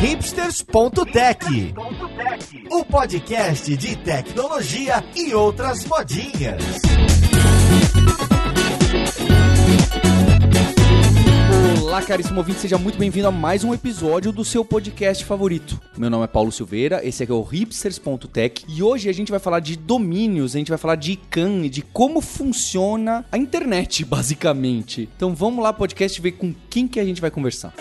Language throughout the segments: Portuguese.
hipsters.tech, o podcast de tecnologia e outras modinhas. Olá, caríssimo ouvinte, seja muito bem-vindo a mais um episódio do seu podcast favorito. Meu nome é Paulo Silveira, esse aqui é o hipsters.tech e hoje a gente vai falar de domínios, a gente vai falar de ICANN e de como funciona a internet, basicamente. Então vamos lá, podcast, ver com quem que a gente vai conversar.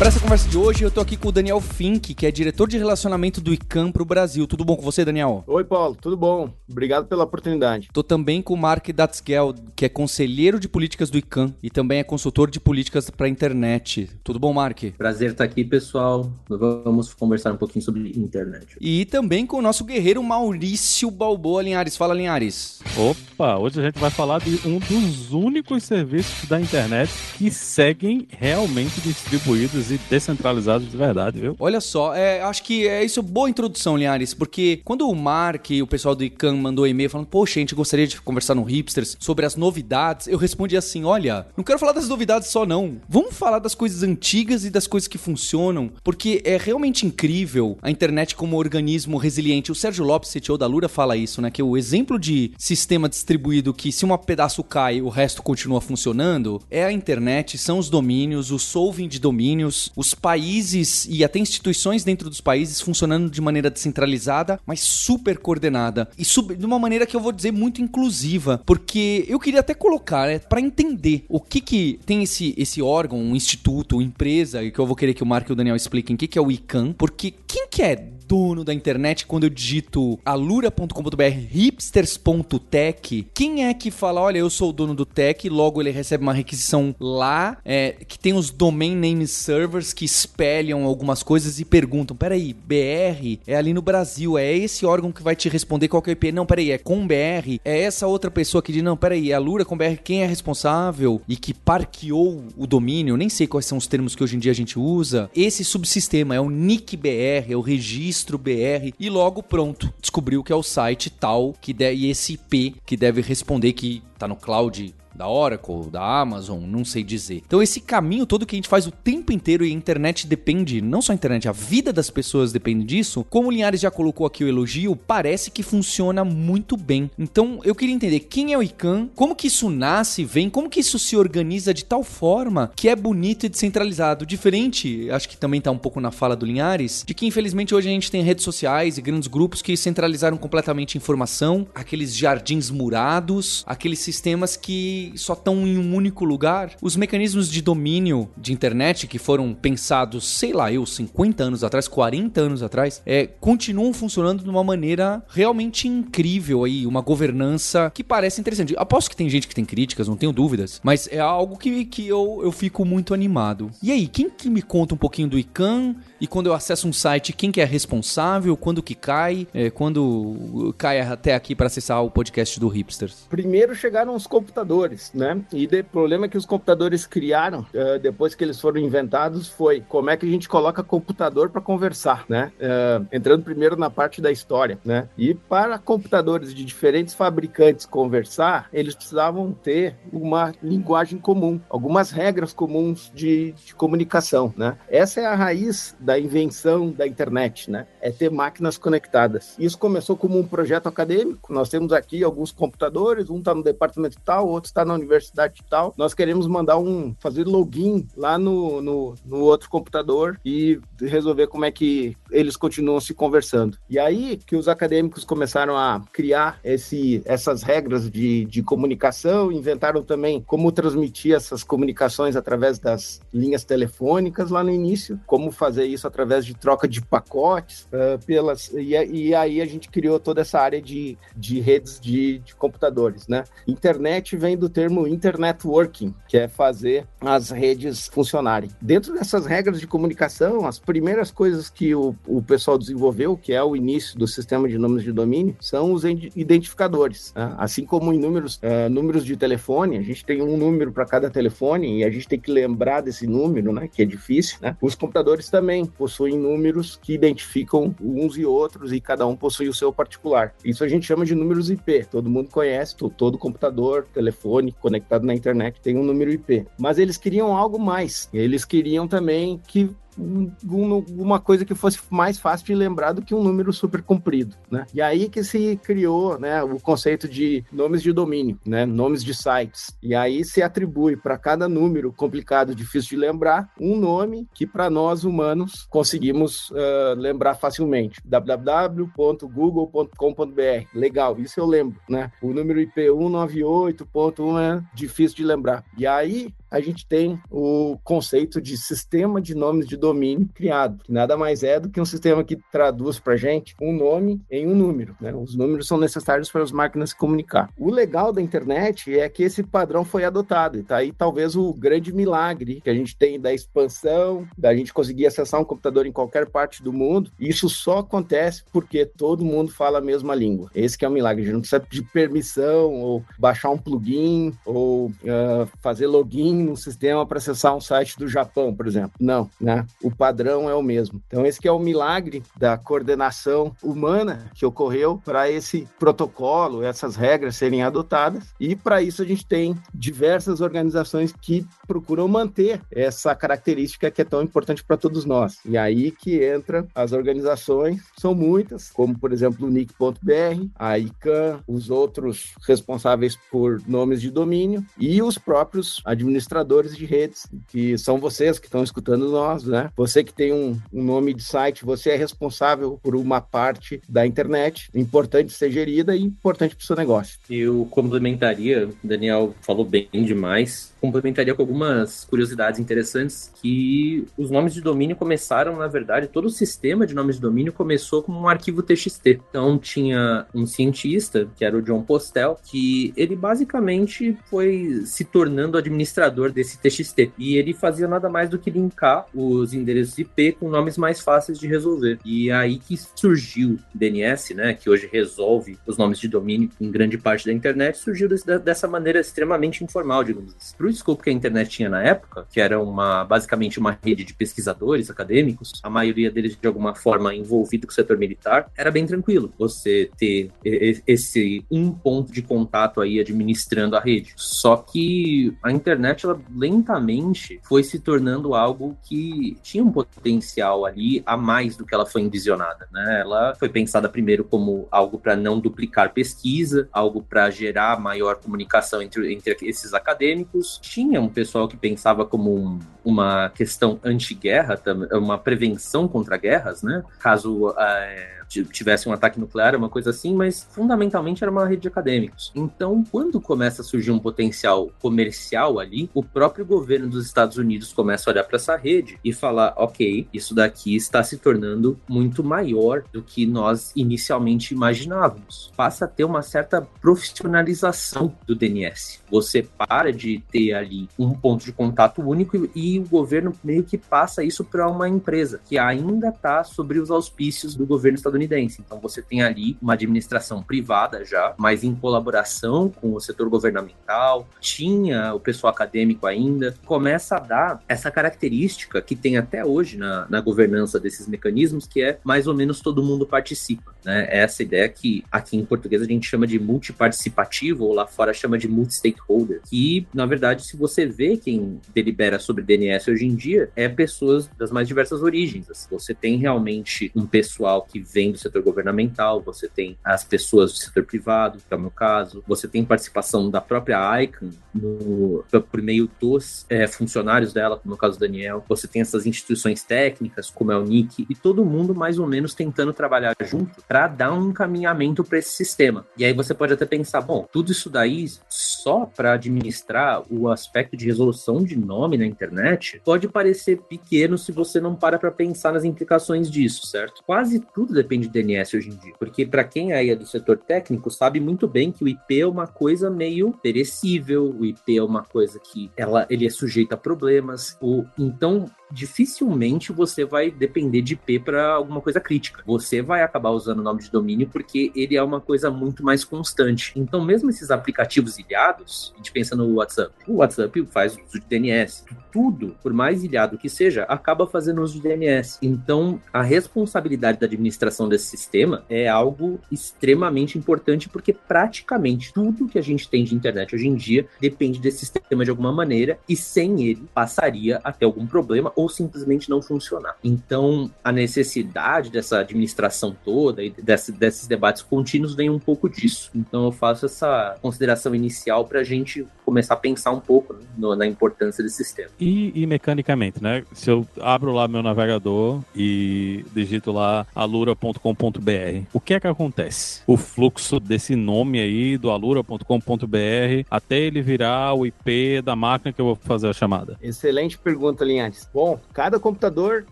Para essa conversa de hoje, eu tô aqui com o Daniel Fink, que é diretor de relacionamento do ICANN para o Brasil. Tudo bom com você, Daniel? Oi, Paulo, tudo bom? Obrigado pela oportunidade. Tô também com o Mark Datsgel, que é conselheiro de políticas do ICANN e também é consultor de políticas para a internet. Tudo bom, Mark? Prazer estar aqui, pessoal. Vamos conversar um pouquinho sobre internet. E também com o nosso guerreiro Maurício Balboa Linhares. Fala, Linhares. Opa, hoje a gente vai falar de um dos únicos serviços da internet que seguem realmente distribuídos e descentralizados de verdade, viu? Olha só, é, acho que é isso boa introdução, Linhares, porque quando o Mark e o pessoal do ICANN mandou e-mail falando, poxa, a gente gostaria de conversar no Hipsters sobre as novidades, eu respondi assim, olha, não quero falar das novidades só não, vamos falar das coisas antigas e das coisas que funcionam, porque é realmente incrível a internet como organismo resiliente. O Sérgio Lopes, CTO da Lura, fala isso, né, que o exemplo de sistema distribuído que se um pedaço cai, o resto continua funcionando, é a internet, são os domínios, o solving de domínios, os países e até instituições dentro dos países funcionando de maneira descentralizada, mas super coordenada. E sub, de uma maneira que eu vou dizer muito inclusiva. Porque eu queria até colocar, é, para entender o que que tem esse, esse órgão, um instituto, empresa, e que eu vou querer que o Marco e o Daniel expliquem o que, que é o ICANN. Porque quem que é dono da internet quando eu digito alura.com.br hipsters.tech, quem é que fala, olha, eu sou o dono do tech, logo ele recebe uma requisição lá, é, que tem os domain name servers que espelham algumas coisas e perguntam, peraí, BR é ali no Brasil, é esse órgão que vai te responder qual que é o IP? Não, peraí, é com BR, é essa outra pessoa que diz, não, peraí, é a Lura com BR, quem é responsável e que parqueou o domínio, nem sei quais são os termos que hoje em dia a gente usa, esse subsistema é o NIC BR, é o registro registro BR e logo pronto, descobriu que é o site tal que de, e esse IP que deve responder que tá no cloud da Oracle, da Amazon, não sei dizer. Então esse caminho todo que a gente faz o tempo inteiro e a internet depende, não só a internet, a vida das pessoas depende disso. Como o Linhares já colocou aqui o elogio, parece que funciona muito bem. Então eu queria entender quem é o ICANN, como que isso nasce, vem, como que isso se organiza de tal forma que é bonito e descentralizado, diferente, acho que também tá um pouco na fala do Linhares, de que infelizmente hoje a gente tem redes sociais e grandes grupos que centralizaram completamente a informação, aqueles jardins murados, aqueles sistemas que só estão em um único lugar. Os mecanismos de domínio de internet que foram pensados, sei lá, eu, 50 anos atrás, 40 anos atrás, é, continuam funcionando de uma maneira realmente incrível aí, uma governança que parece interessante. Aposto que tem gente que tem críticas, não tenho dúvidas, mas é algo que, que eu, eu fico muito animado. E aí, quem que me conta um pouquinho do ICANN? E quando eu acesso um site, quem que é responsável? Quando que cai? É, quando cai até aqui para acessar o podcast do Hipsters? Primeiro chegaram os computadores, né? E o problema que os computadores criaram uh, depois que eles foram inventados foi como é que a gente coloca computador para conversar, né? Uh, entrando primeiro na parte da história, né? E para computadores de diferentes fabricantes conversar, eles precisavam ter uma linguagem comum, algumas regras comuns de, de comunicação, né? Essa é a raiz da invenção da internet, né? É ter máquinas conectadas. Isso começou como um projeto acadêmico. Nós temos aqui alguns computadores, um está no departamento tal, outro está na universidade tal. Nós queremos mandar um, fazer login lá no, no, no outro computador e resolver como é que eles continuam se conversando. E aí que os acadêmicos começaram a criar esse, essas regras de, de comunicação, inventaram também como transmitir essas comunicações através das linhas telefônicas lá no início, como fazer isso através de troca de pacotes, uh, pelas, e, e, aí a gente criou toda essa área de, de redes de, de computadores, né? Internet vem do termo Internet Working, que é fazer as redes funcionarem. Dentro dessas regras de comunicação, as primeiras coisas que o, o pessoal desenvolveu, que é o início do sistema de nomes de domínio, são os identificadores. Né? Assim como em números, uh, números de telefone, a gente tem um número para cada telefone e a gente tem que lembrar desse número, né? Que é difícil, né? Os computadores também possuem números que identificam uns e outros e cada um possui o seu particular. Isso a gente chama de números IP. Todo mundo conhece, todo computador, telefone conectado na internet tem um número IP. Mas eles queriam algo mais. Eles queriam também que uma coisa que fosse mais fácil de lembrar do que um número super comprido, né? E aí que se criou, né, o conceito de nomes de domínio, né, nomes de sites. E aí se atribui para cada número complicado, difícil de lembrar, um nome que para nós humanos conseguimos uh, lembrar facilmente. www.google.com.br. Legal, isso eu lembro, né? O número IP 198.1 é difícil de lembrar. E aí a gente tem o conceito de sistema de nomes de domínio criado, que nada mais é do que um sistema que traduz para gente um nome em um número. Né? Os números são necessários para as máquinas se comunicar. O legal da internet é que esse padrão foi adotado, e tá aí talvez o grande milagre que a gente tem da expansão, da gente conseguir acessar um computador em qualquer parte do mundo. Isso só acontece porque todo mundo fala a mesma língua. Esse que é o milagre. A gente não precisa de permissão ou baixar um plugin ou uh, fazer login no sistema para acessar um site do Japão, por exemplo. Não, né? O padrão é o mesmo. Então esse é o milagre da coordenação humana que ocorreu para esse protocolo, essas regras serem adotadas. E para isso a gente tem diversas organizações que procuram manter essa característica que é tão importante para todos nós. E aí que entra as organizações, são muitas, como por exemplo o NIC.br, a ICANN, os outros responsáveis por nomes de domínio e os próprios administradores administradores de redes, que são vocês que estão escutando nós, né? Você que tem um, um nome de site, você é responsável por uma parte da internet, importante ser gerida e importante para o seu negócio. Eu complementaria, Daniel falou bem demais, complementaria com algumas curiosidades interessantes que os nomes de domínio começaram, na verdade, todo o sistema de nomes de domínio começou como um arquivo TXT. Então tinha um cientista, que era o John Postel, que ele basicamente foi se tornando administrador desse TXT. E ele fazia nada mais do que linkar os endereços IP com nomes mais fáceis de resolver. E é aí que surgiu DNS, né, que hoje resolve os nomes de domínio em grande parte da internet, surgiu dessa maneira extremamente informal, digamos assim. Para o escopo que a internet tinha na época, que era uma basicamente uma rede de pesquisadores acadêmicos, a maioria deles de alguma forma envolvido com o setor militar, era bem tranquilo você ter esse um ponto de contato aí administrando a rede. Só que a internet ela lentamente foi se tornando algo que tinha um potencial ali a mais do que ela foi envisionada, né? Ela foi pensada primeiro como algo para não duplicar pesquisa, algo para gerar maior comunicação entre, entre esses acadêmicos. Tinha um pessoal que pensava como um, uma questão anti-guerra, uma prevenção contra guerras, né? Caso é, tivesse um ataque nuclear, uma coisa assim, mas fundamentalmente era uma rede de acadêmicos. Então, quando começa a surgir um potencial comercial ali, o próprio governo dos Estados Unidos começa a olhar para essa rede e falar: ok, isso daqui está se tornando muito maior do que nós inicialmente imaginávamos. Passa a ter uma certa profissionalização do DNS. Você para de ter ali um ponto de contato único e, e o governo meio que passa isso para uma empresa que ainda está sobre os auspícios do governo estadunidense estadunidense. Então você tem ali uma administração privada já, mas em colaboração com o setor governamental, tinha o pessoal acadêmico ainda, começa a dar essa característica que tem até hoje na, na governança desses mecanismos, que é mais ou menos todo mundo participa. Né? É essa ideia que aqui em português a gente chama de multiparticipativo, ou lá fora chama de multi-stakeholder, que na verdade, se você vê quem delibera sobre DNS hoje em dia, é pessoas das mais diversas origens. Você tem realmente um pessoal que vem do setor governamental, você tem as pessoas do setor privado, que é o meu caso, você tem participação da própria ICANN no, por meio dos é, funcionários dela, como é o caso do Daniel, você tem essas instituições técnicas, como é o NIC, e todo mundo mais ou menos tentando trabalhar junto para dar um encaminhamento para esse sistema. E aí você pode até pensar, bom, tudo isso daí só para administrar o aspecto de resolução de nome na internet pode parecer pequeno se você não para para pensar nas implicações disso, certo? Quase tudo depende de DNS hoje em dia. Porque para quem aí é do setor técnico, sabe muito bem que o IP é uma coisa meio perecível, o IP é uma coisa que ela, ele é sujeito a problemas. O, então, dificilmente você vai depender de IP para alguma coisa crítica. Você vai acabar usando o nome de domínio porque ele é uma coisa muito mais constante. Então, mesmo esses aplicativos ilhados, a gente pensa no WhatsApp. O WhatsApp faz uso de DNS. Tudo, por mais ilhado que seja, acaba fazendo uso de DNS. Então, a responsabilidade da administração desse sistema é algo extremamente importante porque praticamente tudo que a gente tem de internet hoje em dia depende desse sistema de alguma maneira e sem ele passaria a ter algum problema ou simplesmente não funcionar. Então, a necessidade dessa administração toda e desse, desses debates contínuos vem um pouco disso. Então, eu faço essa consideração inicial para a gente começar a pensar um pouco né, no, na importância desse sistema. E, e, mecanicamente, né? Se eu abro lá meu navegador e digito lá alura.com.br, o que é que acontece? O fluxo desse nome aí do alura.com.br até ele virar o IP da máquina que eu vou fazer a chamada? Excelente pergunta, Linhares. Bom, cada computador,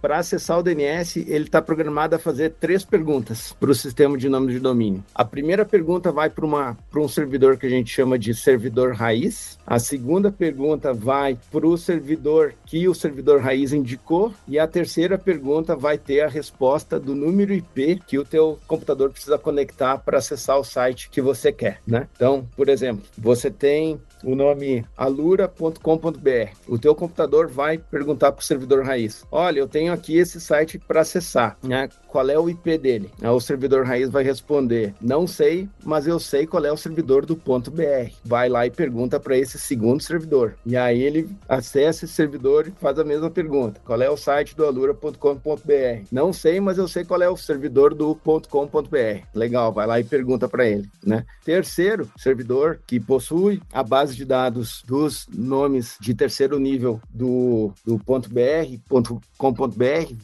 para acessar o DNS, ele está programado a fazer três perguntas para o sistema de nome de domínio. A primeira pergunta vai para um servidor que a gente chama de servidor raiz, a segunda pergunta vai para o servidor que o servidor raiz indicou e a terceira pergunta vai ter a resposta do número IP que o teu computador precisa conectar para acessar o site que você quer, né? Então, por exemplo, você tem o nome alura.com.br. O teu computador vai perguntar para o servidor raiz: Olha, eu tenho aqui esse site para acessar, né? Qual é o IP dele? Aí o servidor raiz vai responder: Não sei, mas eu sei qual é o servidor do ponto .br. Vai lá e pergunta para esse segundo servidor. E aí ele acessa esse servidor e faz a mesma pergunta: Qual é o site do alura.com.br? Não sei, mas eu sei qual é o servidor do .com.br. Legal, vai lá e pergunta para ele, né? Terceiro servidor que possui a base base de dados dos nomes de terceiro nível do, do ponto .br, ponto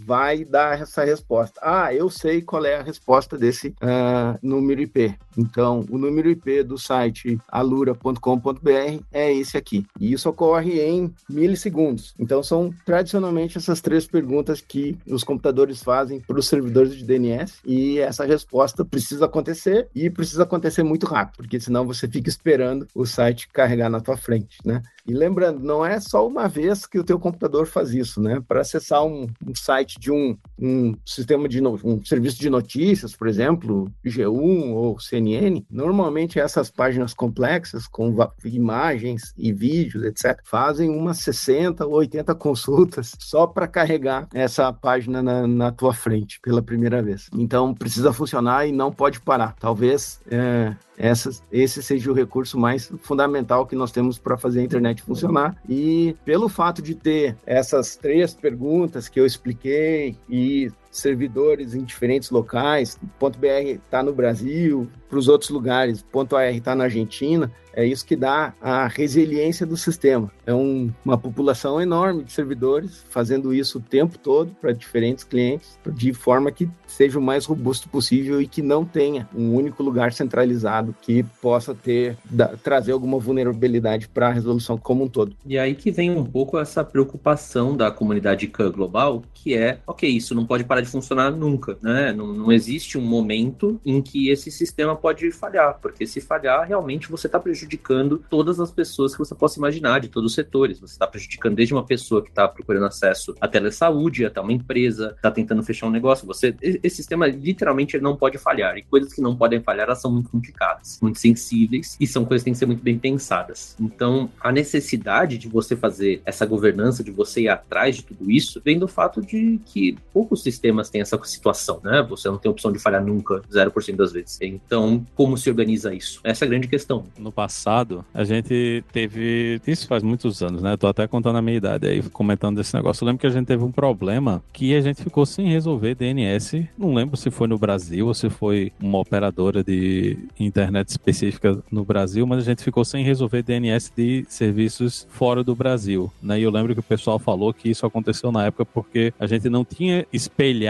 vai dar essa resposta. Ah, eu sei qual é a resposta desse uh, número IP. Então, o número IP do site alura.com.br é esse aqui. E isso ocorre em milissegundos. Então, são tradicionalmente essas três perguntas que os computadores fazem para os servidores de DNS e essa resposta precisa acontecer e precisa acontecer muito rápido, porque senão você fica esperando o site carregar carregar na tua frente, né? E lembrando, não é só uma vez que o teu computador faz isso, né? Para acessar um, um, site de um, um sistema de no, um serviço de notícias, por exemplo, G1 ou CNN, normalmente essas páginas complexas com imagens e vídeos, etc, fazem umas 60 ou 80 consultas só para carregar essa página na, na, tua frente pela primeira vez. Então precisa funcionar e não pode parar. Talvez é, essa, esse seja o recurso mais fundamental que nós temos para fazer a internet funcionar. E pelo fato de ter essas três perguntas que eu expliquei e servidores em diferentes locais, ponto .br está no Brasil, para os outros lugares, ponto .ar está na Argentina, é isso que dá a resiliência do sistema. É um, uma população enorme de servidores fazendo isso o tempo todo para diferentes clientes, de forma que seja o mais robusto possível e que não tenha um único lugar centralizado que possa ter da, trazer alguma vulnerabilidade para a resolução como um todo. E aí que vem um pouco essa preocupação da comunidade global, que é, ok, isso não pode parar de funcionar nunca, né? Não, não existe um momento em que esse sistema pode falhar, porque se falhar, realmente você está prejudicando todas as pessoas que você possa imaginar, de todos os setores. Você está prejudicando desde uma pessoa que está procurando acesso à telesaúde, até uma empresa, está tentando fechar um negócio. Você, esse sistema literalmente ele não pode falhar. E coisas que não podem falhar, elas são muito complicadas, muito sensíveis e são coisas que têm que ser muito bem pensadas. Então, a necessidade de você fazer essa governança, de você ir atrás de tudo isso, vem do fato de que poucos sistemas sistemas têm essa situação, né? Você não tem opção de falhar nunca, 0% das vezes. Então, como se organiza isso? Essa é a grande questão. No passado, a gente teve. Isso faz muitos anos, né? Tô até contando a minha idade aí, comentando desse negócio. Eu lembro que a gente teve um problema que a gente ficou sem resolver DNS. Não lembro se foi no Brasil ou se foi uma operadora de internet específica no Brasil, mas a gente ficou sem resolver DNS de serviços fora do Brasil, né? E eu lembro que o pessoal falou que isso aconteceu na época porque a gente não tinha espelhado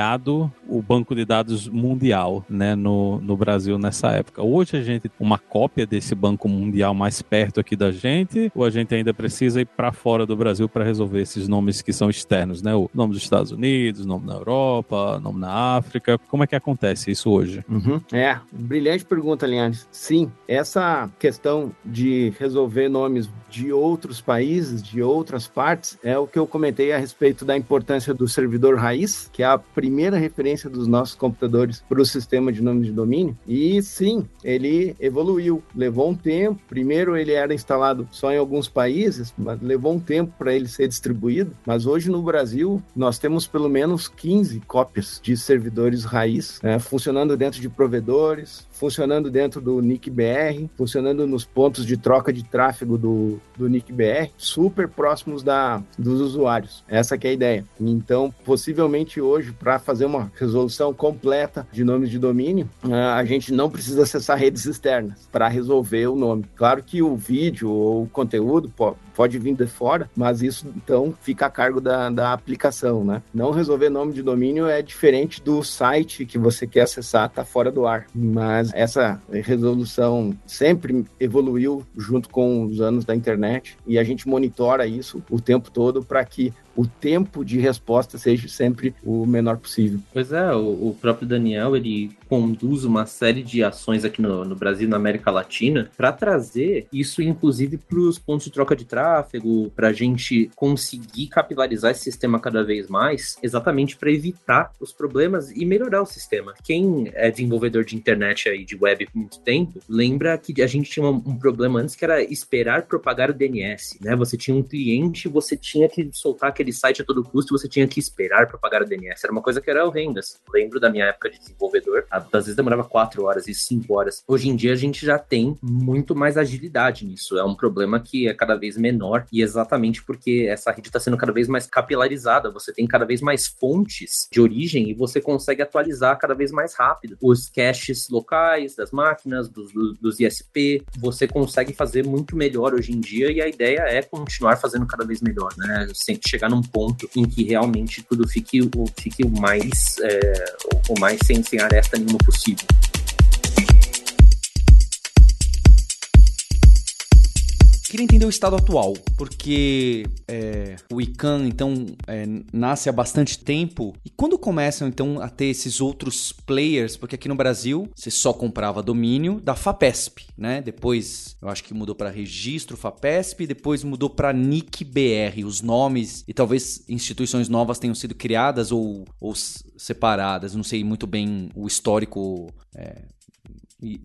o banco de dados mundial né, no, no Brasil nessa época. Hoje a gente uma cópia desse banco mundial mais perto aqui da gente, ou a gente ainda precisa ir para fora do Brasil para resolver esses nomes que são externos, né? O nome dos Estados Unidos, nome na Europa, nome na África. Como é que acontece isso hoje? Uhum. É, brilhante pergunta, Linhares. Sim, essa questão de resolver nomes de outros países, de outras partes, é o que eu comentei a respeito da importância do servidor raiz, que é a primeira referência dos nossos computadores para o sistema de nome de domínio. E sim, ele evoluiu, levou um tempo. Primeiro ele era instalado só em alguns países, mas levou um tempo para ele ser distribuído. Mas hoje no Brasil nós temos pelo menos 15 cópias de servidores raiz né, funcionando dentro de provedores, funcionando dentro do NIC-BR, funcionando nos pontos de troca de tráfego do, do NIC-BR, super próximos da, dos usuários. Essa é a ideia. Então, possivelmente hoje, para fazer uma resolução completa de nomes de domínio, ah, a gente não precisa acessar redes externas para resolver o nome. Claro que o vídeo ou o conteúdo pode, vir de fora, mas isso então fica a cargo da, da aplicação, né? Não resolver nome de domínio é diferente do site que você quer acessar, tá fora do ar. Mas essa resolução sempre evoluiu junto com os anos da internet e a gente monitora isso o tempo todo para que o tempo de resposta seja sempre o menor possível. Pois é, o, o próprio Daniel ele conduz uma série de ações aqui no, no Brasil, na América Latina, para trazer isso, inclusive, para os pontos de troca de tráfego, para a gente conseguir capilarizar esse sistema cada vez mais, exatamente para evitar os problemas e melhorar o sistema. Quem é desenvolvedor de internet aí, de web por muito tempo, lembra que a gente tinha um, um problema antes que era esperar propagar o DNS, né? Você tinha um cliente, você tinha que soltar aquele aquele site a todo custo você tinha que esperar para pagar o DNS. Era uma coisa que era horrendas. Lembro da minha época de desenvolvedor, às vezes demorava 4 horas e 5 horas. Hoje em dia a gente já tem muito mais agilidade nisso. É um problema que é cada vez menor e exatamente porque essa rede está sendo cada vez mais capilarizada. Você tem cada vez mais fontes de origem e você consegue atualizar cada vez mais rápido os caches locais das máquinas, dos, dos ISP. Você consegue fazer muito melhor hoje em dia e a ideia é continuar fazendo cada vez melhor, né? Sem chegar num ponto em que realmente tudo fique, fique o mais, é, o mais sem, sem aresta nenhuma possível. Queria entender o estado atual, porque é, o ICANN, então, é, nasce há bastante tempo. E quando começam, então, a ter esses outros players, porque aqui no Brasil você só comprava domínio da FAPESP, né? Depois, eu acho que mudou para registro FAPESP, depois mudou para NIC-BR. Os nomes e talvez instituições novas tenham sido criadas ou, ou separadas. Não sei muito bem o histórico é,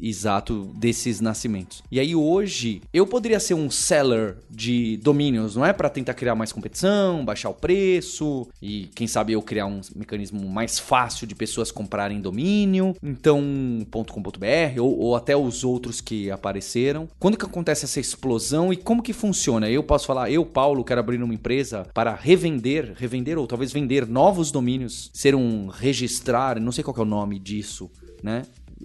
exato desses nascimentos. E aí hoje eu poderia ser um seller de domínios, não é para tentar criar mais competição, baixar o preço e quem sabe eu criar um mecanismo mais fácil de pessoas comprarem domínio, então .com.br ou, ou até os outros que apareceram. Quando que acontece essa explosão e como que funciona? Eu posso falar, eu Paulo quero abrir uma empresa para revender, revender ou talvez vender novos domínios, ser um registrar, não sei qual é o nome disso, né?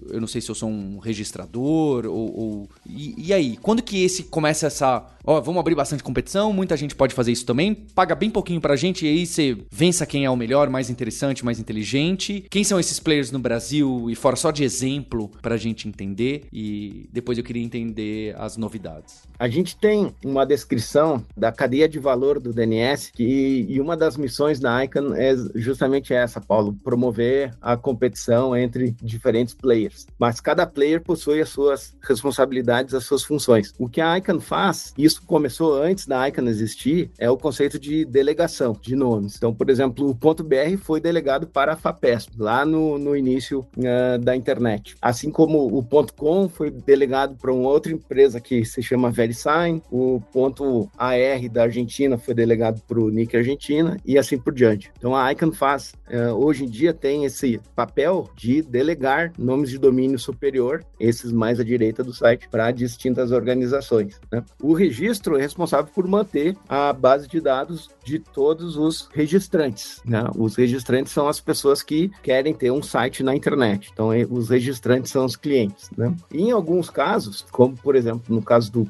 Eu não sei se eu sou um registrador ou. ou... E, e, aí? Quando que esse começa essa. Ó, vamos abrir bastante competição, muita gente pode fazer isso também, paga bem pouquinho pra gente e aí você vença quem é o melhor, mais interessante, mais inteligente. Quem são esses players no Brasil e fora só de exemplo pra gente entender e depois eu queria entender as novidades. A gente tem uma descrição da cadeia de valor do DNS que, e uma das missões da ICANN é justamente essa, Paulo, promover a competição entre diferentes players mas cada player possui as suas responsabilidades, as suas funções. O que a ICANN faz, isso começou antes da ICANN existir, é o conceito de delegação de nomes. Então, por exemplo, o ponto .br foi delegado para a FAPESP, lá no, no início uh, da internet. Assim como o ponto .com foi delegado para uma outra empresa que se chama VeriSign, o ponto .ar da Argentina foi delegado para o NIC Argentina e assim por diante. Então, a ICANN faz, uh, hoje em dia, tem esse papel de delegar nomes de domínio superior, esses mais à direita do site, para distintas organizações. Né? O registro é responsável por manter a base de dados de todos os registrantes. Né? Os registrantes são as pessoas que querem ter um site na internet. Então, os registrantes são os clientes. Né? Em alguns casos, como por exemplo no caso do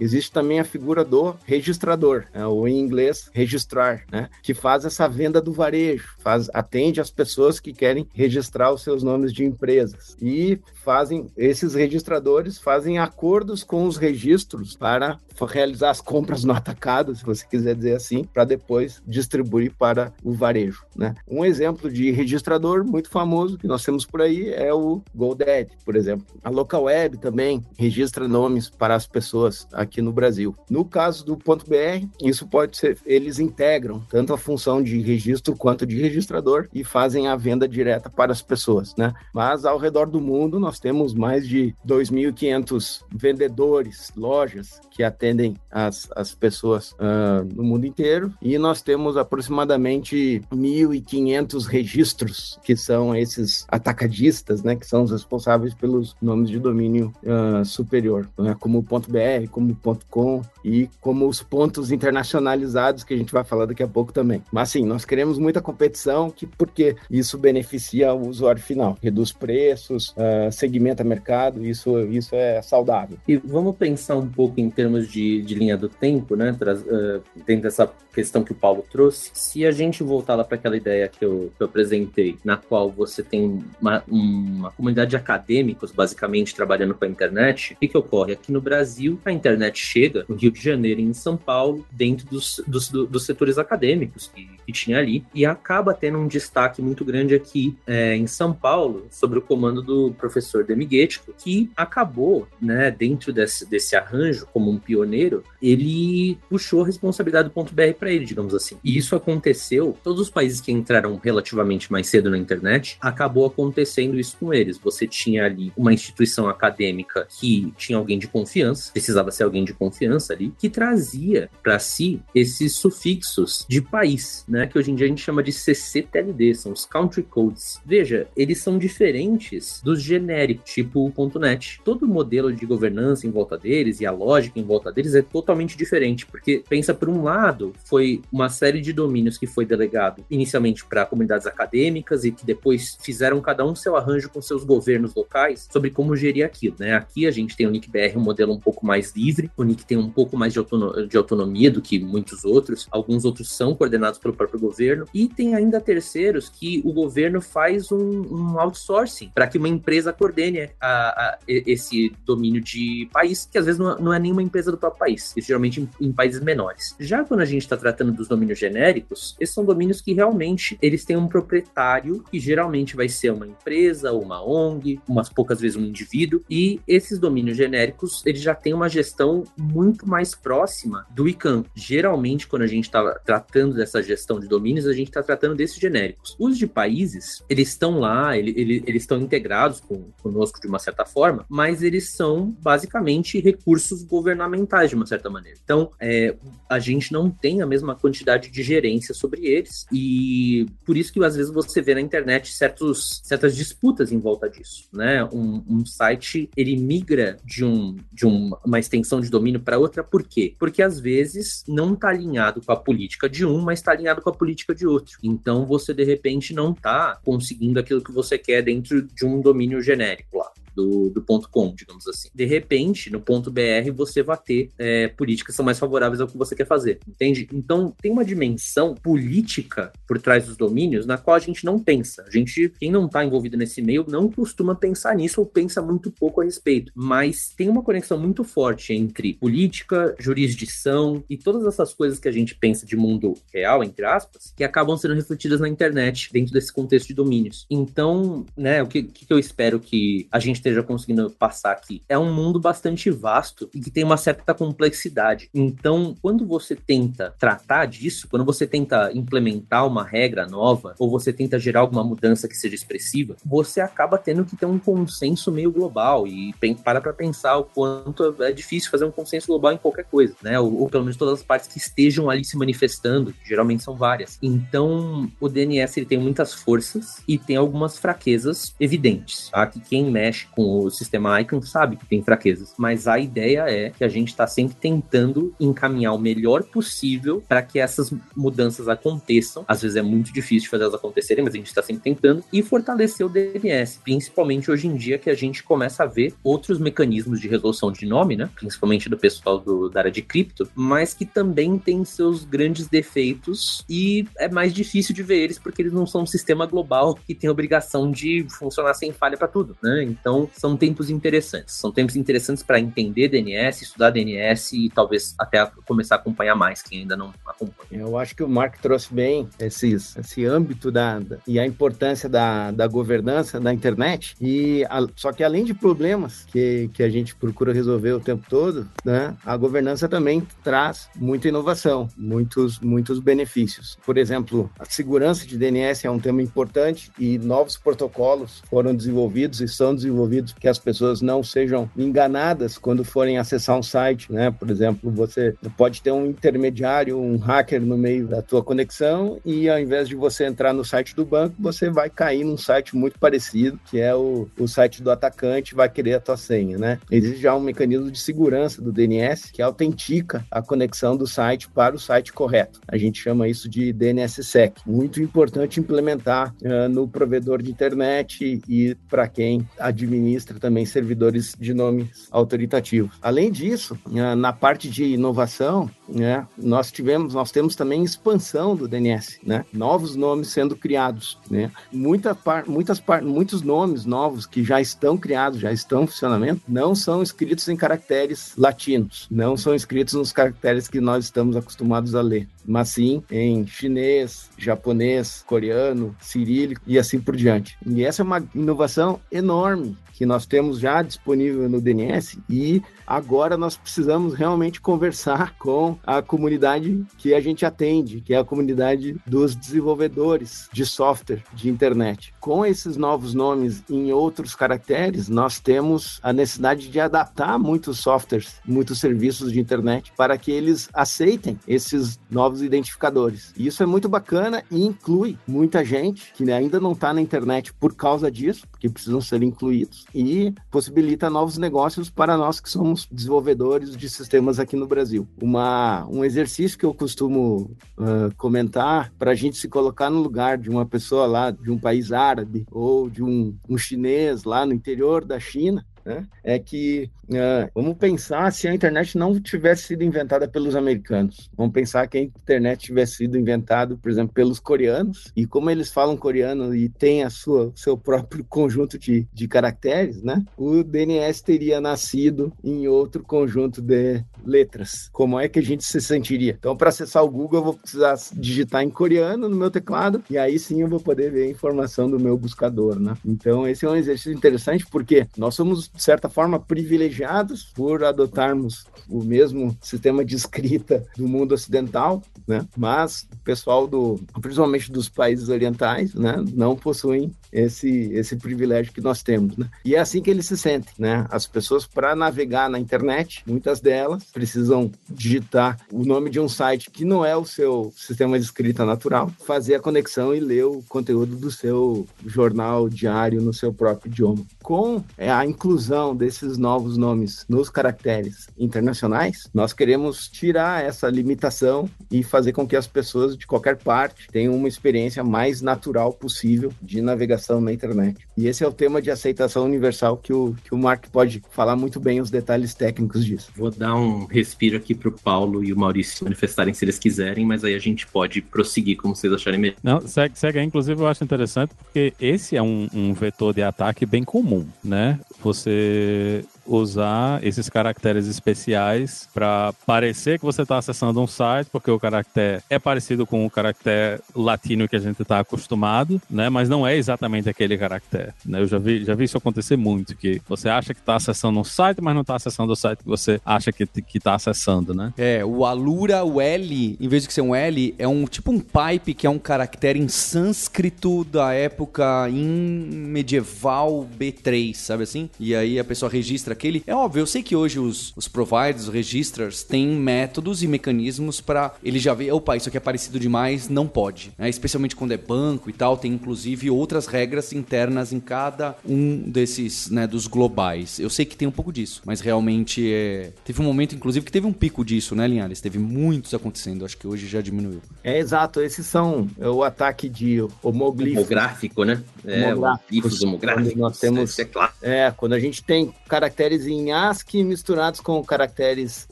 existe também a figura do registrador, né? ou em inglês registrar, né? que faz essa venda do varejo, faz atende as pessoas que querem registrar os seus nomes de empresas e fazem esses registradores fazem acordos com os registros para realizar as compras no atacado, se você quiser dizer assim, para depois distribuir para o varejo. Né? Um exemplo de registrador muito famoso que nós temos por aí é o GoDaddy, por exemplo. A Local Web também registra nomes para as pessoas aqui no Brasil. No caso do .br, isso pode ser, eles integram tanto a função de registro quanto de registrador e fazem a venda direta para as pessoas, né? Mas ao redor do mundo nós temos mais de 2.500 vendedores, lojas que atendem as, as pessoas uh, no mundo inteiro e nós temos aproximadamente 1.500 registros que são esses atacadistas, né, que são os responsáveis pelos nomes de domínio uh, superior, né, como .br, como .com e como os pontos internacionalizados que a gente vai falar daqui a pouco também. Mas sim, nós queremos muita competição que porque isso beneficia o usuário final, reduz preços, uh, segmenta mercado, isso isso é saudável. E vamos pensar um pouco em termos de, de linha do tempo, né? Traz, uh, dentro dessa questão que o Paulo trouxe. Se a gente voltar lá para aquela ideia que eu, que eu apresentei, na qual você tem uma, uma comunidade de acadêmicos, basicamente, trabalhando com a internet, o que, que ocorre? Aqui no Brasil, a internet chega no Rio de Janeiro e em São Paulo, dentro dos, dos, dos setores acadêmicos que, que tinha ali, e acaba tendo um destaque muito grande aqui é, em São Paulo, sobre o comando do professor Demiguetico, que acabou, né, dentro desse, desse arranjo, como um pioneiro, ele puxou a responsabilidade do ponto BR para ele, digamos assim. E isso aconteceu, todos os países que entraram relativamente mais cedo na internet, acabou acontecendo isso com eles. Você tinha ali uma instituição acadêmica que tinha alguém de confiança, precisava ser alguém de confiança ali, que trazia para si esses sufixos de país, né, que hoje em dia a gente chama de CCTLD, são os country codes. Veja, eles são diferentes dos genéricos, tipo .NET. Todo o modelo de governança em volta deles e a lógica em volta deles é totalmente diferente, porque pensa por um lado, foi uma série de domínios que foi delegado inicialmente para comunidades acadêmicas e que depois fizeram cada um seu arranjo com seus governos locais sobre como gerir aquilo, né? Aqui a gente tem o NICBR, um modelo um pouco mais livre, o NIC tem um pouco mais de, autono de autonomia do que muitos outros, alguns outros são coordenados pelo próprio governo, e tem ainda terceiros que o governo faz um, um outsourcing para que uma empresa coordene a, a, esse domínio de país, que às vezes não, não é nenhuma empresa do próprio país, geralmente em, em países menores. Já quando a gente está tratando dos domínios genéricos, esses são domínios que realmente eles têm um proprietário, que geralmente vai ser uma empresa, uma ONG, umas poucas vezes um indivíduo, e esses domínios genéricos, eles já têm uma gestão muito mais próxima do ICANN. Geralmente, quando a gente está tratando dessa gestão de domínios, a gente está tratando desses genéricos. Os de países, eles estão lá, ele, ele, eles estão integrados com, conosco de uma certa forma, mas eles são basicamente recursos governamentais de uma certa maneira. Então, é, a gente não tem a mesma quantidade de gerência sobre eles. E por isso que às vezes você vê na internet certos, certas disputas em volta disso, né? Um, um site ele migra de, um, de um, uma extensão de domínio para outra, por quê? Porque às vezes não está alinhado com a política de um, mas está alinhado com a política de outro. Então você de repente não está conseguindo aquilo que você quer dentro de um domínio genérico lá do, do ponto .com, digamos assim. De repente, no ponto .br, você vai ter é, políticas que são mais favoráveis ao que você quer fazer, entende? Então, tem uma dimensão política por trás dos domínios na qual a gente não pensa. A gente, quem não está envolvido nesse meio, não costuma pensar nisso ou pensa muito pouco a respeito. Mas tem uma conexão muito forte entre política, jurisdição e todas essas coisas que a gente pensa de mundo real, entre aspas, que acabam sendo refletidas na internet, dentro desse contexto de domínios. Então, né, o que, que eu espero que a gente esteja conseguindo passar aqui. É um mundo bastante vasto e que tem uma certa complexidade. Então, quando você tenta tratar disso, quando você tenta implementar uma regra nova, ou você tenta gerar alguma mudança que seja expressiva, você acaba tendo que ter um consenso meio global e para para pensar o quanto é difícil fazer um consenso global em qualquer coisa, né? Ou, ou pelo menos todas as partes que estejam ali se manifestando, geralmente são várias. Então, o DNS ele tem muitas forças e tem algumas fraquezas evidentes, tá? Que quem mexe com o sistema Icon sabe que tem fraquezas, mas a ideia é que a gente está sempre tentando encaminhar o melhor possível para que essas mudanças aconteçam. Às vezes é muito difícil fazer elas acontecerem, mas a gente está sempre tentando e fortalecer o DNS, principalmente hoje em dia que a gente começa a ver outros mecanismos de resolução de nome, né? Principalmente do pessoal do, da área de cripto, mas que também tem seus grandes defeitos e é mais difícil de ver eles porque eles não são um sistema global que tem obrigação de funcionar sem falha para tudo, né? Então são tempos interessantes, são tempos interessantes para entender DNS, estudar DNS e talvez até começar a acompanhar mais quem ainda não acompanha. Eu acho que o Mark trouxe bem esses, esse âmbito da, da e a importância da, da governança da internet e a, só que além de problemas que, que a gente procura resolver o tempo todo, né? A governança também traz muita inovação, muitos muitos benefícios. Por exemplo, a segurança de DNS é um tema importante e novos protocolos foram desenvolvidos e são desenvolvidos que as pessoas não sejam enganadas quando forem acessar um site, né? Por exemplo, você pode ter um intermediário, um hacker no meio da tua conexão e ao invés de você entrar no site do banco, você vai cair num site muito parecido, que é o, o site do atacante, vai querer a tua senha, né? Existe já um mecanismo de segurança do DNS que autentica a conexão do site para o site correto. A gente chama isso de DNSSEC. Muito importante implementar uh, no provedor de internet e para quem administra também servidores de nomes autoritativos. Além disso, na parte de inovação, né, nós tivemos, nós temos também expansão do DNS, né? Novos nomes sendo criados, né? Muita par, muitas par, muitos nomes novos que já estão criados, já estão em funcionamento, não são escritos em caracteres latinos, não são escritos nos caracteres que nós estamos acostumados a ler, mas sim em chinês, japonês, coreano, cirílico e assim por diante. E essa é uma inovação enorme que nós temos já disponível no DNS e agora nós precisamos realmente conversar com a comunidade que a gente atende, que é a comunidade dos desenvolvedores de software de internet. Com esses novos nomes em outros caracteres, nós temos a necessidade de adaptar muitos softwares, muitos serviços de internet para que eles aceitem esses novos identificadores. E isso é muito bacana e inclui muita gente que ainda não está na internet por causa disso, que precisam ser incluídos e possibilita novos negócios para nós que somos desenvolvedores de sistemas aqui no Brasil. Uma, um exercício que eu costumo uh, comentar para a gente se colocar no lugar de uma pessoa lá de um país árabe ou de um, um chinês lá no interior da China né? é que uh, vamos pensar se a internet não tivesse sido inventada pelos americanos. Vamos pensar que a internet tivesse sido inventada, por exemplo, pelos coreanos, e como eles falam coreano e tem a sua seu próprio conjunto de, de caracteres, né? O DNS teria nascido em outro conjunto de letras. Como é que a gente se sentiria? Então, para acessar o Google, eu vou precisar digitar em coreano no meu teclado, e aí sim eu vou poder ver a informação do meu buscador, né? Então, esse é um exercício interessante porque nós somos de certa forma, privilegiados por adotarmos o mesmo sistema de escrita do mundo ocidental, né? Mas o pessoal do, principalmente dos países orientais, né, não possuem esse esse privilégio que nós temos, né? E é assim que eles se sentem, né? As pessoas para navegar na internet, muitas delas precisam digitar o nome de um site que não é o seu sistema de escrita natural, fazer a conexão e ler o conteúdo do seu jornal diário no seu próprio idioma. Com a inclusão desses novos nomes nos caracteres internacionais, nós queremos tirar essa limitação e fazer com que as pessoas de qualquer parte tenham uma experiência mais natural possível de navegação na internet. E esse é o tema de aceitação universal que o, que o Mark pode falar muito bem os detalhes técnicos disso. Vou dar um respiro aqui para o Paulo e o Maurício manifestarem se eles quiserem, mas aí a gente pode prosseguir como vocês acharem melhor. Não, segue, segue aí. Inclusive, eu acho interessante porque esse é um, um vetor de ataque bem comum, né? Você 性 usar esses caracteres especiais para parecer que você está acessando um site, porque o caractere é parecido com o caractere latino que a gente está acostumado, né? Mas não é exatamente aquele caractere. Né? Eu já vi, já vi isso acontecer muito, que você acha que está acessando um site, mas não está acessando o site que você acha que está acessando, né? É, o Alura, o L, em vez de ser um L, é um tipo um pipe que é um caractere em sânscrito da época em medieval B3, sabe assim? E aí a pessoa registra daquele. É óbvio, eu sei que hoje os, os providers, os registrars, têm métodos e mecanismos para ele já ver, opa, isso aqui é parecido demais, não pode. Né? Especialmente quando é banco e tal, tem inclusive outras regras internas em cada um desses, né, dos globais. Eu sei que tem um pouco disso, mas realmente é... teve um momento, inclusive, que teve um pico disso, né, Linhares? Teve muitos acontecendo, acho que hoje já diminuiu. É exato, esses são o ataque de homoglifo. Homográfico, né? É, homográficos. homográficos. Nós temos, é, claro. é, quando a gente tem caracteres em ASCII misturados com caracteres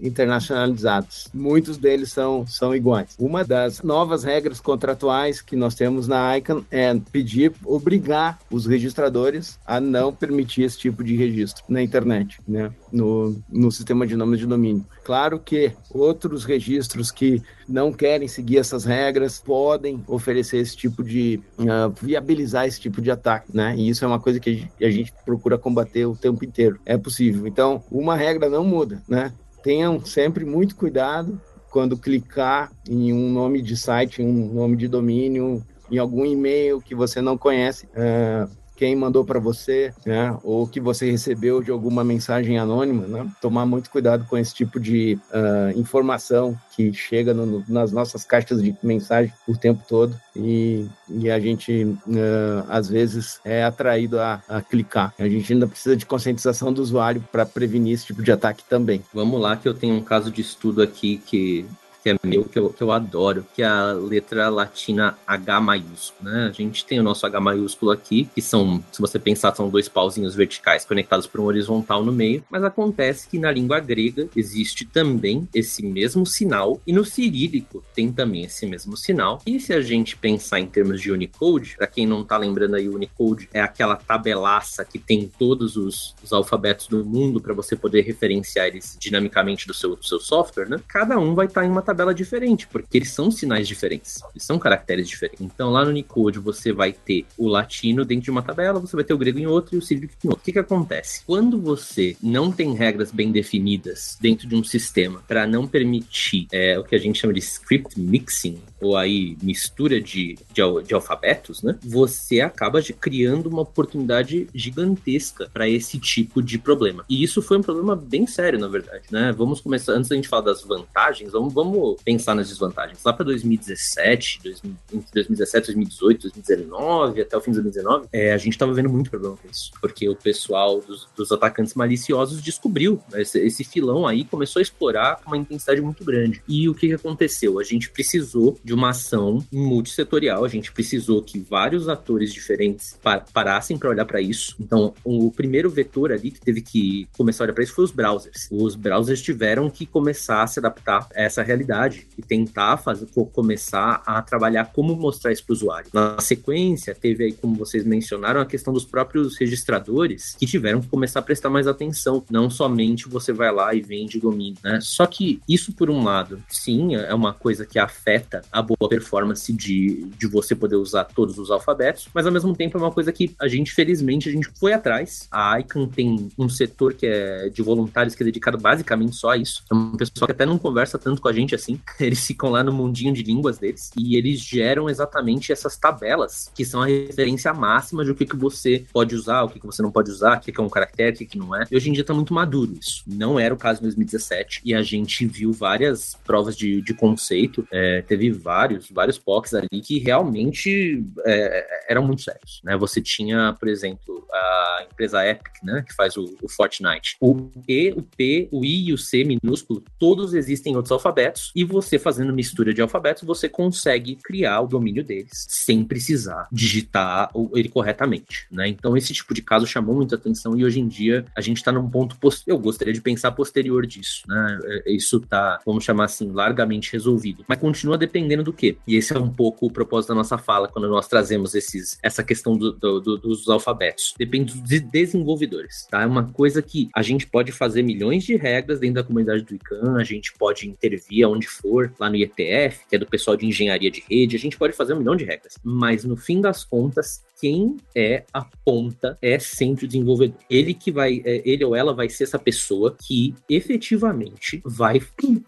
internacionalizados. Muitos deles são, são iguais. Uma das novas regras contratuais que nós temos na ICANN é pedir, obrigar os registradores a não permitir esse tipo de registro na internet, né? no, no sistema de nomes de domínio. Claro que outros registros que não querem seguir essas regras podem oferecer esse tipo de uh, viabilizar esse tipo de ataque, né? E isso é uma coisa que a gente procura combater o tempo inteiro. É possível. Então, uma regra não muda, né? Tenham sempre muito cuidado quando clicar em um nome de site, um nome de domínio, em algum e-mail que você não conhece. Uh, quem mandou para você, né? Ou que você recebeu de alguma mensagem anônima, né? Tomar muito cuidado com esse tipo de uh, informação que chega no, nas nossas caixas de mensagem o tempo todo e, e a gente uh, às vezes é atraído a, a, clicar. A gente ainda precisa de conscientização do usuário para prevenir esse tipo de ataque também. Vamos lá, que eu tenho um caso de estudo aqui que que é meu, que eu, que eu adoro, que é a letra latina H maiúsculo, né? A gente tem o nosso H maiúsculo aqui, que são, se você pensar, são dois pauzinhos verticais conectados por um horizontal no meio, mas acontece que na língua grega existe também esse mesmo sinal, e no cirílico tem também esse mesmo sinal. E se a gente pensar em termos de Unicode, para quem não tá lembrando aí, Unicode é aquela tabelaça que tem todos os, os alfabetos do mundo para você poder referenciar eles dinamicamente do seu, do seu software, né? Cada um vai estar tá em uma tabela tabela diferente, porque eles são sinais diferentes, eles são caracteres diferentes. Então lá no Unicode você vai ter o latino dentro de uma tabela, você vai ter o grego em outra e o cirílico em outra. O que, que acontece? Quando você não tem regras bem definidas dentro de um sistema para não permitir é, o que a gente chama de script mixing, ou aí mistura de, de, de alfabetos, né? Você acaba criando uma oportunidade gigantesca para esse tipo de problema. E isso foi um problema bem sério, na verdade, né? Vamos começar, antes da gente falar das vantagens, vamos, vamos pensar nas desvantagens. Lá para 2017, 2000, entre 2017, 2018, 2019, até o fim de 2019, é, a gente estava vendo muito problema com isso, porque o pessoal dos, dos atacantes maliciosos descobriu esse, esse filão aí, começou a explorar com uma intensidade muito grande. E o que, que aconteceu? A gente precisou de uma ação multissetorial. A gente precisou que vários atores diferentes parassem para olhar para isso. Então, o primeiro vetor ali que teve que começar a olhar para isso foi os browsers. Os browsers tiveram que começar a se adaptar a essa realidade e tentar fazer, começar a trabalhar como mostrar isso para o usuário. Na sequência, teve aí, como vocês mencionaram, a questão dos próprios registradores que tiveram que começar a prestar mais atenção. Não somente você vai lá e vende domínio, né? Só que isso, por um lado, sim, é uma coisa que afeta a boa performance de, de você poder usar todos os alfabetos, mas ao mesmo tempo é uma coisa que a gente, felizmente, a gente foi atrás. A ICANN tem um setor que é de voluntários que é dedicado basicamente só a isso. É um pessoal que até não conversa tanto com a gente assim, eles ficam lá no mundinho de línguas deles e eles geram exatamente essas tabelas que são a referência máxima de o que, que você pode usar, o que, que você não pode usar, o que, que é um caractere, o que, que não é. E hoje em dia tá muito maduro isso. Não era o caso em 2017 e a gente viu várias provas de, de conceito, é, teve vários, vários POCs ali que realmente é, eram muito sérios, né? Você tinha, por exemplo, a empresa Epic, né, que faz o, o, Fortnite. O E, o P, o I e o C minúsculo, todos existem em outros alfabetos e você fazendo mistura de alfabetos, você consegue criar o domínio deles sem precisar digitar ele corretamente, né? Então esse tipo de caso chamou muita atenção e hoje em dia a gente está num ponto eu gostaria de pensar posterior disso, né? É, isso tá, vamos chamar assim, largamente resolvido, mas continua dependendo do quê? E esse é um pouco o propósito da nossa fala quando nós trazemos esses, essa questão do, do, do, dos alfabetos. Depende dos desenvolvedores, tá? É uma coisa que a gente pode fazer milhões de regras dentro da comunidade do ICANN, a gente pode intervir aonde for, lá no IETF, que é do pessoal de engenharia de rede, a gente pode fazer um milhão de regras. Mas no fim das contas, quem é a ponta, é sempre o desenvolvedor. Ele que vai, é, ele ou ela vai ser essa pessoa que efetivamente vai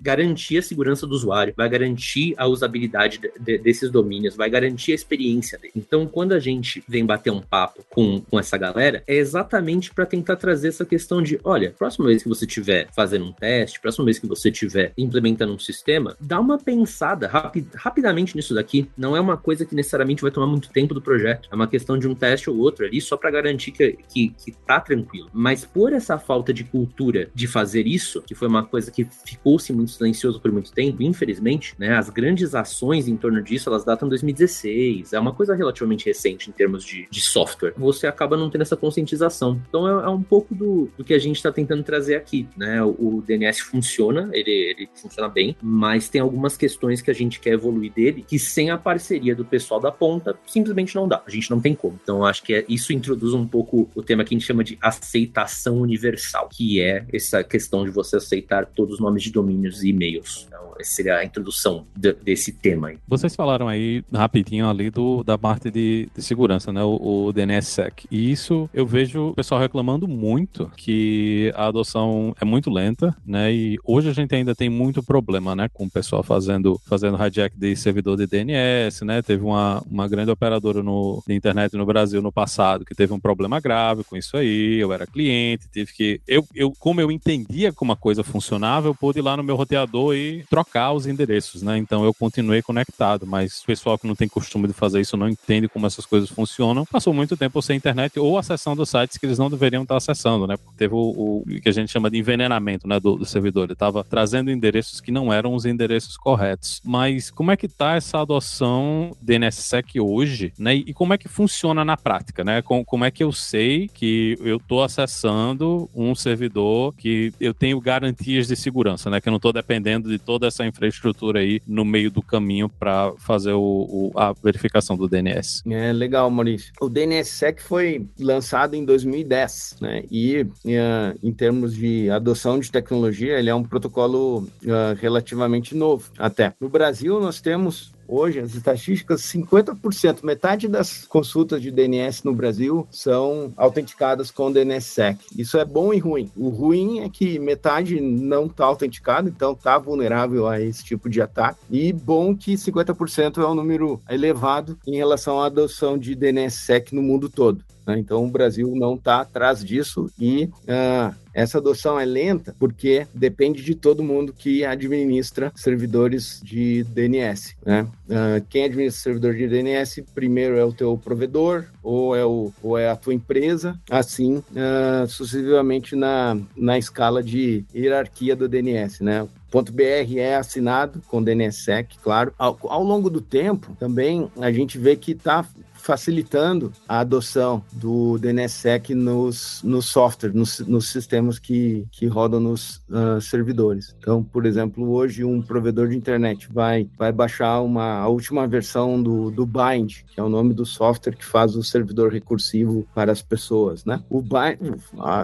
garantir a segurança do usuário, vai garantir a usabilidade de, de, desses domínios, vai garantir a experiência dele. Então, quando a gente vem bater um papo com, com essa galera, é exatamente para tentar trazer essa questão de, olha, próxima vez que você estiver fazendo um teste, próxima vez que você estiver implementando um sistema, dá uma pensada rapid, rapidamente nisso daqui. Não é uma coisa que necessariamente vai tomar muito tempo do projeto. É uma questão de um teste ou outro ali, só para garantir que, que, que tá tranquilo. Mas por essa falta de cultura de fazer isso, que foi uma coisa que ficou-se muito silencioso por muito tempo, infelizmente, né? As grandes ações em torno disso, elas datam 2016. É uma coisa relativamente recente em termos de, de software. Você acaba não tendo essa conscientização. Então é, é um pouco do, do que a gente está tentando trazer aqui, né? O, o DNS funciona, ele, ele funciona bem, mas tem algumas questões que a gente quer evoluir dele que sem a parceria do pessoal da ponta simplesmente não dá. A gente não tem como. Então acho que é, isso introduz um pouco o tema que a gente chama de aceitação universal, que é essa questão de você aceitar todos os nomes de domínios e e-mails. Então, essa seria a introdução de, desse tema aí. Vocês falaram aí rapidinho ali do, da parte de, de segurança, né? O, o DNSSEC. E isso eu vejo o pessoal reclamando muito que a adoção é muito lenta, né? E hoje a gente ainda tem muito problema, né? Com o pessoal fazendo, fazendo hijack de servidor de DNS, né? Teve uma, uma grande operadora no, de internet no Brasil no passado que teve um problema grave com isso aí. Eu era cliente, tive que. Eu, eu como eu entendia como a coisa funcionava, eu pude ir lá no meu roteador e trocar os endereços, né? Então eu continuei conectado, mas o pessoal que não tem costume de fazer isso não entende como essas coisas funcionam. Passou muito tempo sem internet ou acessando sites que eles não deveriam estar acessando, né? Porque teve o, o que a gente chama de envenenamento, né, do, do servidor. Ele estava trazendo endereços que não eram os endereços corretos. Mas como é que tá essa adoção DNSSEC hoje, né? E como é que funciona na prática, né? Com, como é que eu sei que eu estou acessando um servidor que eu tenho garantias de segurança, né? Que eu não estou dependendo de toda essa infraestrutura aí no meio do caminho para fazer o, o, a verificação do DNS. É legal, Maurício. O DNSSEC foi lançado em 2010, né? E uh, em termos de adoção de tecnologia, ele é um protocolo uh, relativamente novo até. No Brasil, nós temos Hoje, as estatísticas, 50%, metade das consultas de DNS no Brasil são autenticadas com DNSSEC. Isso é bom e ruim. O ruim é que metade não está autenticado, então está vulnerável a esse tipo de ataque. E bom que 50% é um número elevado em relação à adoção de DNSSEC no mundo todo. Né? Então, o Brasil não está atrás disso e uh, essa adoção é lenta porque depende de todo mundo que administra servidores de DNS. Né? Uh, quem administra servidor de DNS primeiro é o teu provedor ou é, o, ou é a tua empresa, assim uh, sucessivamente na, na escala de hierarquia do DNS. Né? .br é assinado com DNSSEC, claro. Ao, ao, longo do tempo, também a gente vê que está facilitando a adoção do DNSSEC nos, no software, nos, nos sistemas que, que rodam nos uh, servidores. Então, por exemplo, hoje um provedor de internet vai, vai baixar uma, a última versão do, do Bind, que é o nome do software que faz o servidor recursivo para as pessoas, né? O Bind,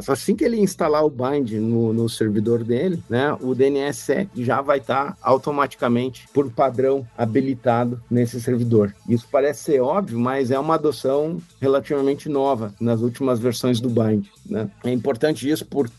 assim que ele instalar o Bind no, no servidor dele, né, o DNSSEC já vai estar automaticamente, por padrão, habilitado nesse servidor. Isso parece ser óbvio, mas é uma adoção relativamente nova nas últimas versões do Bind. Né? É importante isso porque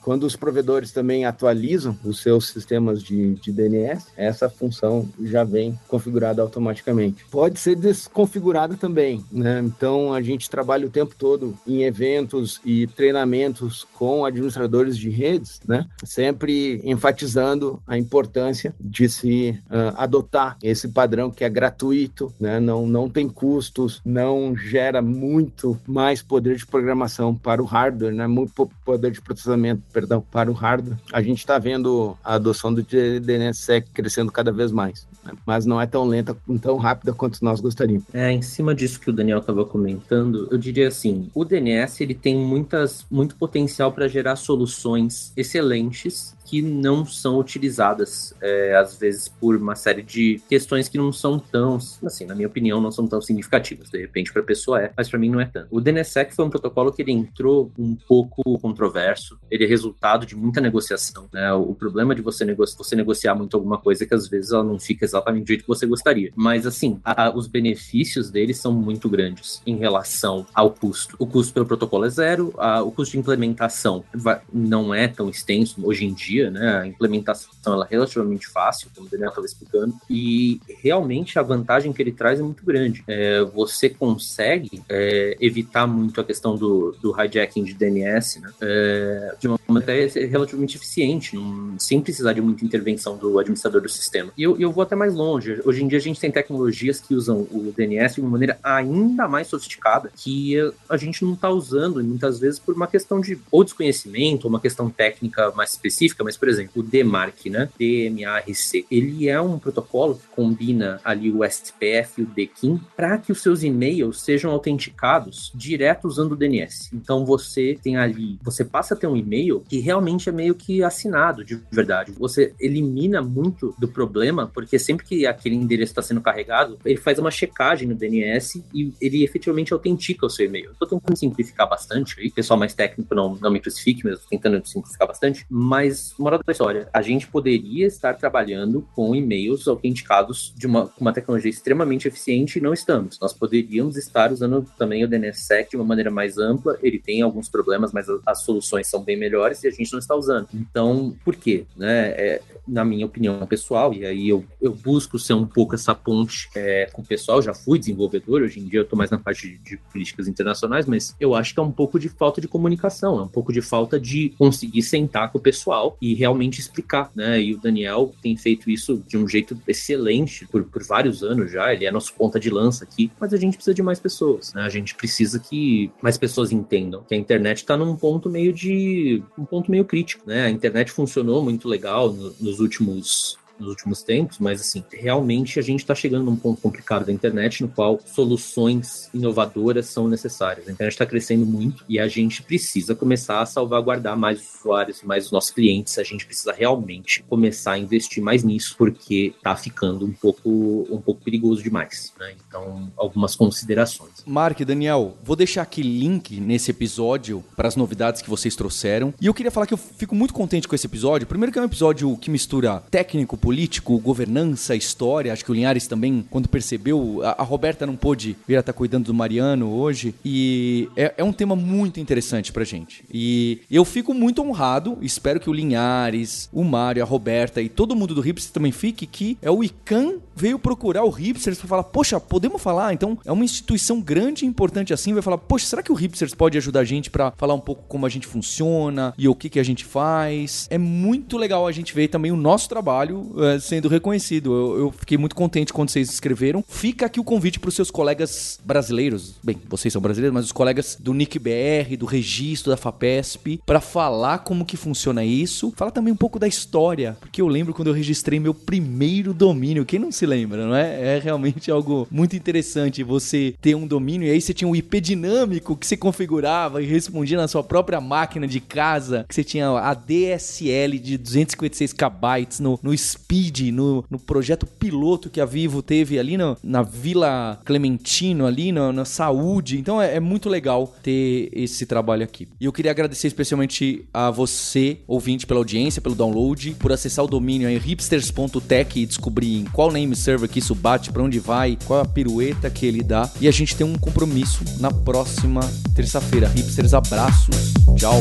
quando os provedores também atualizam os seus sistemas de, de DNS, essa função já vem configurada automaticamente. Pode ser desconfigurada também, né? Então a gente trabalha o tempo todo em eventos e treinamentos com administradores de redes, né? Sempre enfatizando a importância de se uh, adotar esse padrão que é gratuito, né? Não, não tem custos, não gera muito mais poder de programação para o hardware, né? Muito poder de processamento, perdão, para o hardware. A gente está vendo a adoção do DNSSEC crescendo cada vez mais, né? mas não é tão lenta, tão rápida quanto nós gostaríamos. É, em cima disso que o Daniel estava comentando, eu diria assim, o DNS ele tem muitas, muito potencial para gerar soluções excelentes que não são utilizadas, é, às vezes, por uma série de questões que não são tão, assim, na minha opinião, não são tão significativas. De repente, para a pessoa é, mas para mim não é tanto. O DNSSEC foi um protocolo que ele entrou um pouco controverso, ele é resultado de muita negociação. Né? O problema de você, nego você negociar muito alguma coisa é que às vezes ela não fica exatamente do jeito que você gostaria. Mas, assim, a, os benefícios dele são muito grandes em relação ao custo. O custo pelo protocolo é zero, a, o custo de implementação não é tão extenso hoje em dia, né? A implementação ela é relativamente fácil, como o Daniel estava explicando, e realmente a vantagem que ele traz é muito grande. É, você consegue é, evitar muito a questão do, do hijacking de DNS, né? É, de uma maneira relativamente eficiente, não, sem precisar de muita intervenção do administrador do sistema. E eu, eu vou até mais longe. Hoje em dia a gente tem tecnologias que usam o DNS de uma maneira ainda mais sofisticada que a gente não está usando muitas vezes por uma questão de ou desconhecimento, ou uma questão técnica mais específica, mas por exemplo, o DMARC, né? DMARC, ele é um protocolo que combina ali o SPF e o DKIM para que os seus e-mails sejam autenticados direto usando o DNS. Então você tem ali, você passa a ter um e-mail que realmente é meio que assinado de verdade. Você elimina muito do problema, porque sempre que aquele endereço está sendo carregado, ele faz uma checagem no DNS e ele efetivamente autentica o seu e-mail. Estou tentando simplificar bastante aí, pessoal mais técnico não, não me crucifique, mas tentando simplificar bastante. Mas, moral da história, a gente poderia estar trabalhando com e-mails autenticados de uma, uma tecnologia extremamente eficiente e não estamos. Nós poderíamos estar usando também o DNSSEC de uma maneira mais ampla. Ele tem alguns problemas, mas as soluções são bem melhores e a gente não está usando. Então, por quê? Né? É, na minha opinião pessoal, e aí eu, eu busco ser um pouco essa ponte é, com o pessoal, já fui desenvolvedor, hoje em dia eu estou mais na parte de, de, políticas internacionais, mas eu acho que é um pouco de falta de comunicação, é um pouco de falta de conseguir sentar com o pessoal e realmente explicar, né? E o Daniel tem feito isso de um jeito excelente por, por vários anos já, ele é nosso ponta de lança aqui, mas a gente precisa de mais pessoas, né? A gente precisa que mais pessoas entendam que a internet está num ponto meio de um ponto meio crítico, né? A internet funcionou muito legal no, nos últimos nos últimos tempos, mas assim, realmente a gente está chegando num ponto complicado da internet no qual soluções inovadoras são necessárias. A internet está crescendo muito e a gente precisa começar a salvaguardar mais os usuários mais os nossos clientes. A gente precisa realmente começar a investir mais nisso, porque está ficando um pouco, um pouco perigoso demais. Né? Então, algumas considerações. Mark Daniel, vou deixar aqui link nesse episódio para as novidades que vocês trouxeram. E eu queria falar que eu fico muito contente com esse episódio. Primeiro que é um episódio que mistura técnico, político, governança, história. Acho que o Linhares também, quando percebeu, a, a Roberta não pôde vir a estar tá cuidando do Mariano hoje. E é, é, um tema muito interessante pra gente. E eu fico muito honrado, espero que o Linhares, o Mário, a Roberta e todo mundo do Hipster também fique, que é o ICANN veio procurar o Hipsters para falar, poxa, podemos falar? Então, é uma instituição grande e importante assim, vai falar, poxa, será que o Hipsters pode ajudar a gente para falar um pouco como a gente funciona e o que, que a gente faz? É muito legal a gente ver também o nosso trabalho uh, sendo reconhecido. Eu, eu, fiquei muito contente quando vocês escreveram. Fica aqui o convite para os seus colegas brasileiros. Bem, vocês são brasileiros, mas os colegas do Nick BR, do Registro, da FAPESP, para falar como que funciona isso. Fala também um pouco da história, porque eu lembro quando eu registrei meu primeiro domínio. Quem não se lembra, não é? É realmente algo muito interessante você ter um domínio e aí você tinha um IP dinâmico que você configurava e respondia na sua própria máquina de casa, que você tinha a DSL de 256 KB no, no Speed, no, no projeto piloto que a Vivo teve ali no, na Vila Clementino, ali no, na Saúde. Então é, é muito legal ter esse trabalho aqui. E eu queria agradecer especialmente a você, ouvinte, pela audiência, pelo download, por acessar o domínio aí hipsters.tech e descobrir em qual name server que isso bate, para onde vai, qual a pirueta que ele dá. E a gente tem um compromisso na próxima terça-feira. Hipsters, abraços. Tchau.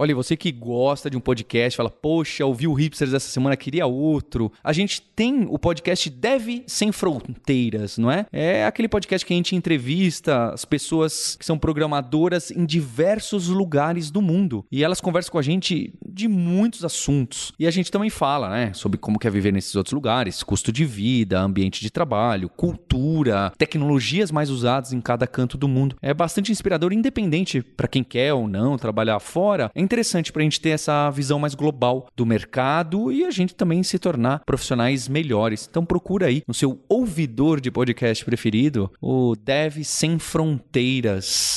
Olha, você que gosta de um podcast, fala, poxa, ouvi o Hipsters essa semana, queria outro. A gente tem o podcast Deve Sem Fronteiras, não é? É aquele podcast que a gente entrevista as pessoas que são programadoras em diversos lugares do mundo. E elas conversam com a gente de muitos assuntos. E a gente também fala, né, sobre como quer viver nesses outros lugares, custo de vida, ambiente de trabalho, cultura, tecnologias mais usadas em cada canto do mundo. É bastante inspirador, independente para quem quer ou não trabalhar fora. É interessante para a gente ter essa visão mais global do mercado e a gente também se tornar profissionais melhores. Então procura aí no seu ouvidor de podcast preferido o Dev Sem Fronteiras.